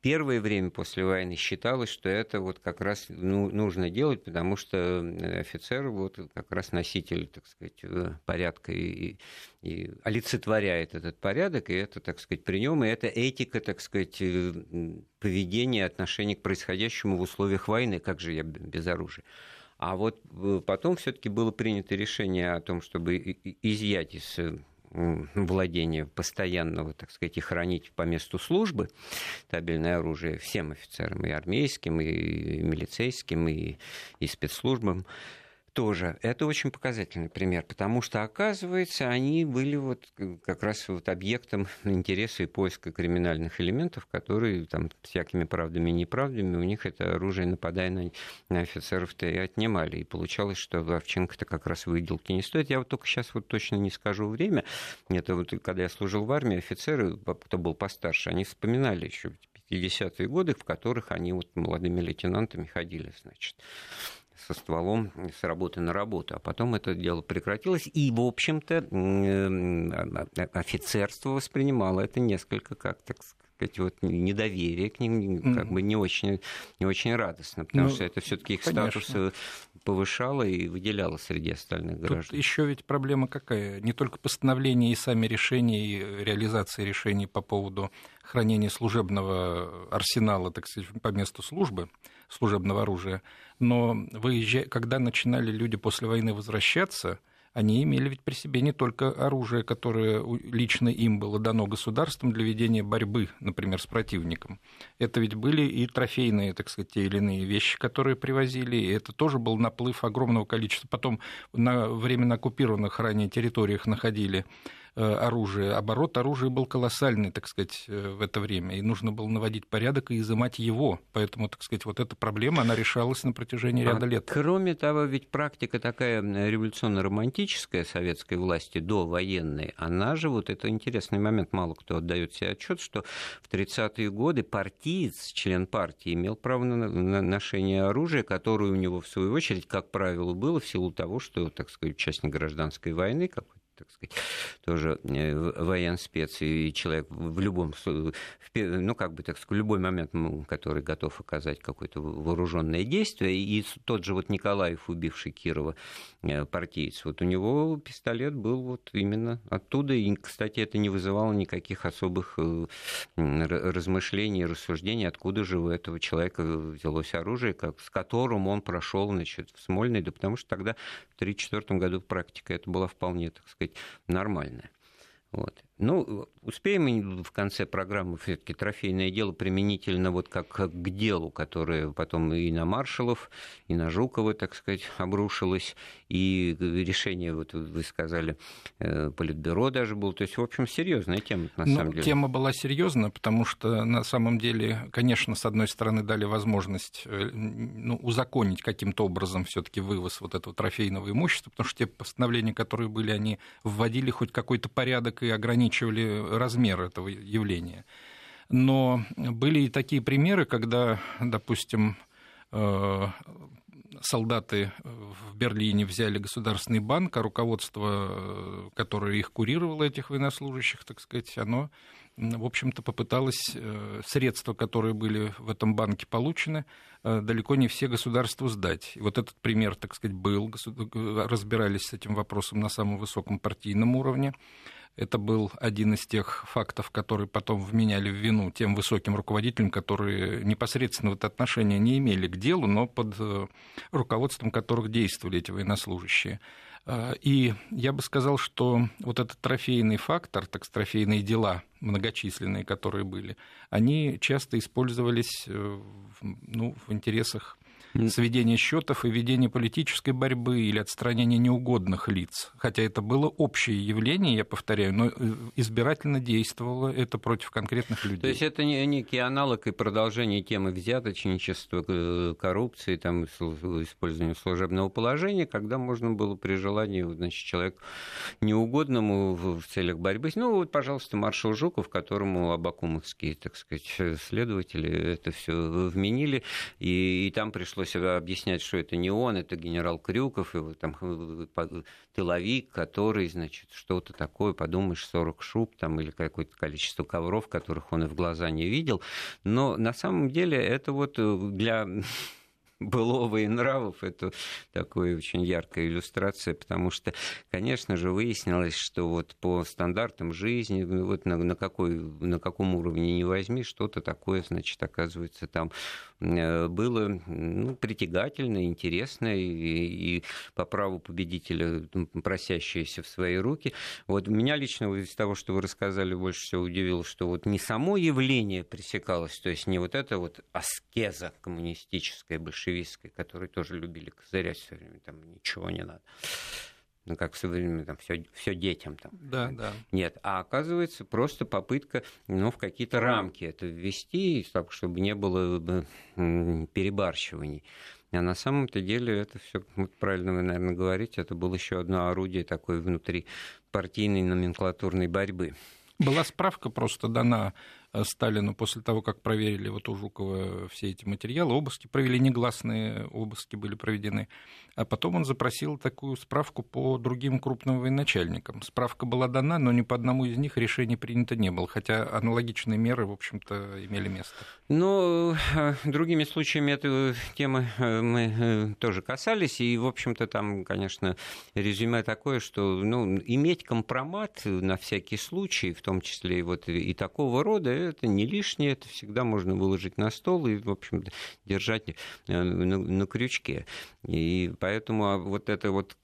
первое время после войны считалось, что это вот как раз ну, нужно делать, потому что офицер вот как раз носитель, так сказать, э, порядка и, и олицетворяет этот порядок, и это, так сказать, при нем, и это этика, так сказать, э, поведения, отношения к происходящему в условиях войны, как же я без оружия. А вот э, потом все-таки было принято решение о том, чтобы изъять из владения постоянного, так сказать, и хранить по месту службы табельное оружие всем офицерам, и армейским, и милицейским, и, и спецслужбам тоже. Это очень показательный пример, потому что, оказывается, они были вот как раз вот объектом интереса и поиска криминальных элементов, которые там всякими правдами и неправдами у них это оружие, нападая на, на офицеров-то и отнимали. И получалось, что Вовченко-то как раз выделки не стоит. Я вот только сейчас вот точно не скажу время. Это вот когда я служил в армии, офицеры, кто был постарше, они вспоминали еще 50-е годы, в которых они вот молодыми лейтенантами ходили, значит со стволом с работы на работу. А потом это дело прекратилось, и, в общем-то, офицерство воспринимало это несколько как, так сказать, вот недоверие к ним как бы не очень, не очень радостно, потому ну, что это все-таки их конечно. статус повышало и выделяло среди остальных граждан. Тут еще ведь проблема какая? Не только постановление и сами решения, и реализация решений по поводу хранения служебного арсенала, так сказать, по месту службы, служебного оружия, но выезжая, когда начинали люди после войны возвращаться, они имели ведь при себе не только оружие, которое лично им было дано государством для ведения борьбы, например, с противником. Это ведь были и трофейные, так сказать, те или иные вещи, которые привозили, и это тоже был наплыв огромного количества. Потом на временно оккупированных ранее территориях находили оружия. Оборот оружия был колоссальный, так сказать, э, в это время, и нужно было наводить порядок и изымать его. Поэтому, так сказать, вот эта проблема, она решалась на протяжении ряда а, лет. Кроме того, ведь практика такая революционно-романтическая советской власти до военной, она же, вот это интересный момент, мало кто отдает себе отчет, что в 30-е годы партиец, член партии, имел право на ношение оружия, которое у него, в свою очередь, как правило, было в силу того, что, так сказать, участник гражданской войны, как так сказать, тоже э, военспец и человек в любом, ну, как бы, так сказать, в любой момент, который готов оказать какое-то вооруженное действие. И тот же вот Николаев, убивший Кирова, э, партиец, вот у него пистолет был вот именно оттуда. И, кстати, это не вызывало никаких особых э, размышлений, рассуждений, откуда же у этого человека взялось оружие, как, с которым он прошел, значит, в Смольный, да потому что тогда в 1934 году практика это была вполне, так сказать, нормальная. Вот. Ну, успеем в конце программы все-таки трофейное дело применительно вот как к делу, которое потом и на маршалов, и на Жукова, так сказать, обрушилось, и решение, вот вы сказали, э, Политбюро даже было. То есть, в общем, серьезная тема, на ну, самом деле. Тема была серьезная, потому что на самом деле, конечно, с одной стороны, дали возможность э, ну, узаконить каким-то образом все-таки вывоз вот этого трофейного имущества, потому что те постановления, которые были, они вводили хоть какой-то порядок и ограничения ограничивали размер этого явления. Но были и такие примеры, когда, допустим, э, солдаты в Берлине взяли государственный банк, а руководство, э, которое их курировало, этих военнослужащих, так сказать, оно, в общем-то, попыталось э, средства, которые были в этом банке получены, далеко не все государству сдать. И вот этот пример, так сказать, был, разбирались с этим вопросом на самом высоком партийном уровне. Это был один из тех фактов, которые потом вменяли в вину тем высоким руководителям, которые непосредственно в это отношение не имели к делу, но под э, руководством которых действовали эти военнослужащие. Э, и я бы сказал, что вот этот трофейный фактор, так трофейные дела многочисленные, которые были, они часто использовались э, ну, в интересах сведения счетов и ведения политической борьбы или отстранения неугодных лиц. Хотя это было общее явление, я повторяю, но э, избирательно действовало это против конкретных людей. То есть это не некий аналог и продолжение темы взяточничества, э, коррупции, там, использования служебного положения, когда можно было при желании значит, человек неугодному в целях борьбы. Ну вот, пожалуйста, маршал Жуков, которому абакумовские, так сказать, следователи это все вменили, и, и там пришлось пришлось объяснять, что это не он, это генерал Крюков, и там э, тыловик, который, значит, что-то такое, подумаешь, 40 шуб там, или какое-то количество ковров, которых он и в глаза не видел. Но на самом деле это вот э, для былого и нравов, это такая очень яркая иллюстрация, потому что, конечно же, выяснилось, что вот по стандартам жизни, ну, вот на, на, какой, на каком уровне не возьми, что-то такое, значит, оказывается, там э, было ну, притягательно, интересно, и, и по праву победителя просящееся в свои руки. Вот меня лично из того, что вы рассказали, больше всего удивило, что вот не само явление пресекалось, то есть не вот это вот аскеза коммунистическая, большевистская, большевистской, которые тоже любили козырять все время, там ничего не надо. Ну, как в современном, там, все, все детям там. Да, да. Нет, а оказывается просто попытка, ну, в какие-то рамки это ввести, так, чтобы не было перебарщиваний. А на самом-то деле это все, вот правильно вы, наверное, говорите, это было еще одно орудие такой внутри партийной номенклатурной борьбы. Была справка просто дана Э, Сталину после того, как проверили вот у Жукова все эти материалы, обыски провели, негласные обыски были проведены. А потом он запросил такую справку по другим крупным военачальникам. Справка была дана, но ни по одному из них решение принято не было, хотя аналогичные меры, в общем-то, имели место. Ну, э, другими случаями этой темы э, мы тоже касались, и, в общем-то, там, конечно, резюме такое, что ну, иметь компромат на всякий случай, в том числе и, вот, и такого рода, это не лишнее, это всегда можно выложить на стол и, в общем держать э, на, на крючке. И поэтому а, вот это вот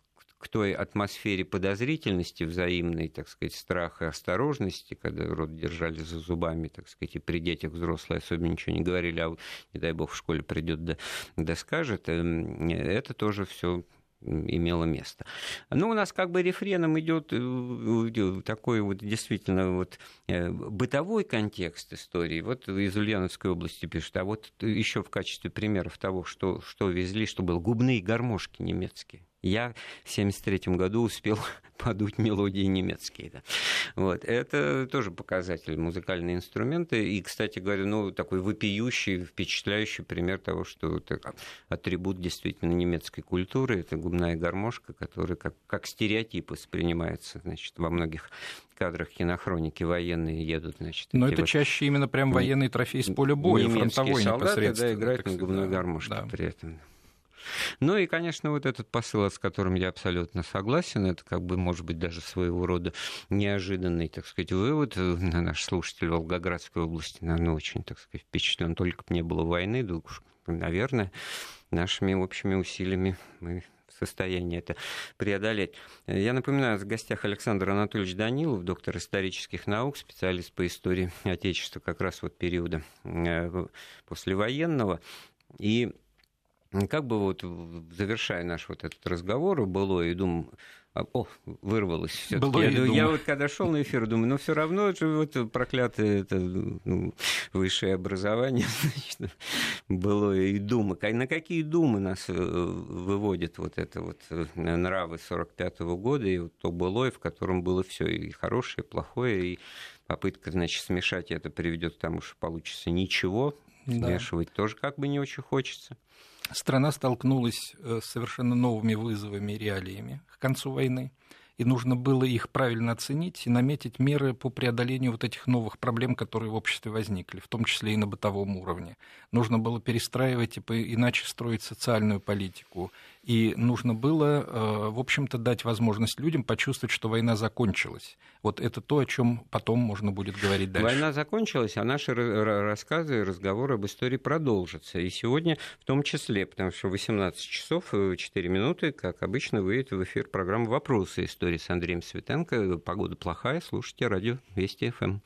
к той атмосфере подозрительности взаимной, так сказать, страха и осторожности, когда рот держали за зубами, так сказать, и при детях взрослые особенно ничего не говорили, а не дай бог в школе придет да, да скажет, эм, это тоже все имело место. Ну, у нас как бы рефреном идет э, такой вот действительно вот э, бытовой контекст истории. Вот из Ульяновской области пишут, а вот еще в качестве примеров того, что, что везли, что было, губные гармошки немецкие. Я в 1973 году успел подуть мелодии немецкие. Да. Вот. Это тоже показатель музыкальные инструменты. И, кстати говоря, ну, такой вопиющий, впечатляющий пример того, что это атрибут действительно немецкой культуры. Это губная гармошка, которая как, как стереотип воспринимается значит, во многих кадрах кинохроники военные едут, значит. Но это вот... чаще именно прям военный трофей с поля боя, фронтовой солдаты, непосредственно. Да, играют на губной гармошке да. при этом. Ну и, конечно, вот этот посыл, с которым я абсолютно согласен, это как бы, может быть, даже своего рода неожиданный, так сказать, вывод. Наш слушатель Волгоградской области, наверное, очень, так сказать, впечатлен. Только бы не было войны, да наверное, нашими общими усилиями мы состоянии это преодолеть. Я напоминаю, в гостях Александр Анатольевич Данилов, доктор исторических наук, специалист по истории Отечества как раз вот периода э, послевоенного. И как бы вот завершая наш вот этот разговор, было и думаю, а, о, вырвалось все я, я вот когда шел на эфир, думаю, ну все равно же вот проклятое это ну, высшее образование, значит, было и думы. На какие думы нас э, выводят вот это вот э, нравы 45 -го года и вот то былое, в котором было все и хорошее, и плохое, и попытка, значит, смешать это приведет к тому, что получится ничего, смешивать да. тоже как бы не очень хочется страна столкнулась э, с совершенно новыми вызовами и реалиями к концу войны и нужно было их правильно оценить и наметить меры по преодолению вот этих новых проблем, которые в обществе возникли, в том числе и на бытовом уровне. Нужно было перестраивать и иначе строить социальную политику. И нужно было, э, в общем-то, дать возможность людям почувствовать, что война закончилась. Вот это то, о чем потом можно будет говорить дальше. Война закончилась, а наши рассказы и разговоры об истории продолжатся. И сегодня в том числе, потому что 18 часов 4 минуты, как обычно, выйдет в эфир программа «Вопросы истории» с Андреем Светенко. Погода плохая, слушайте радио Вести ФМ.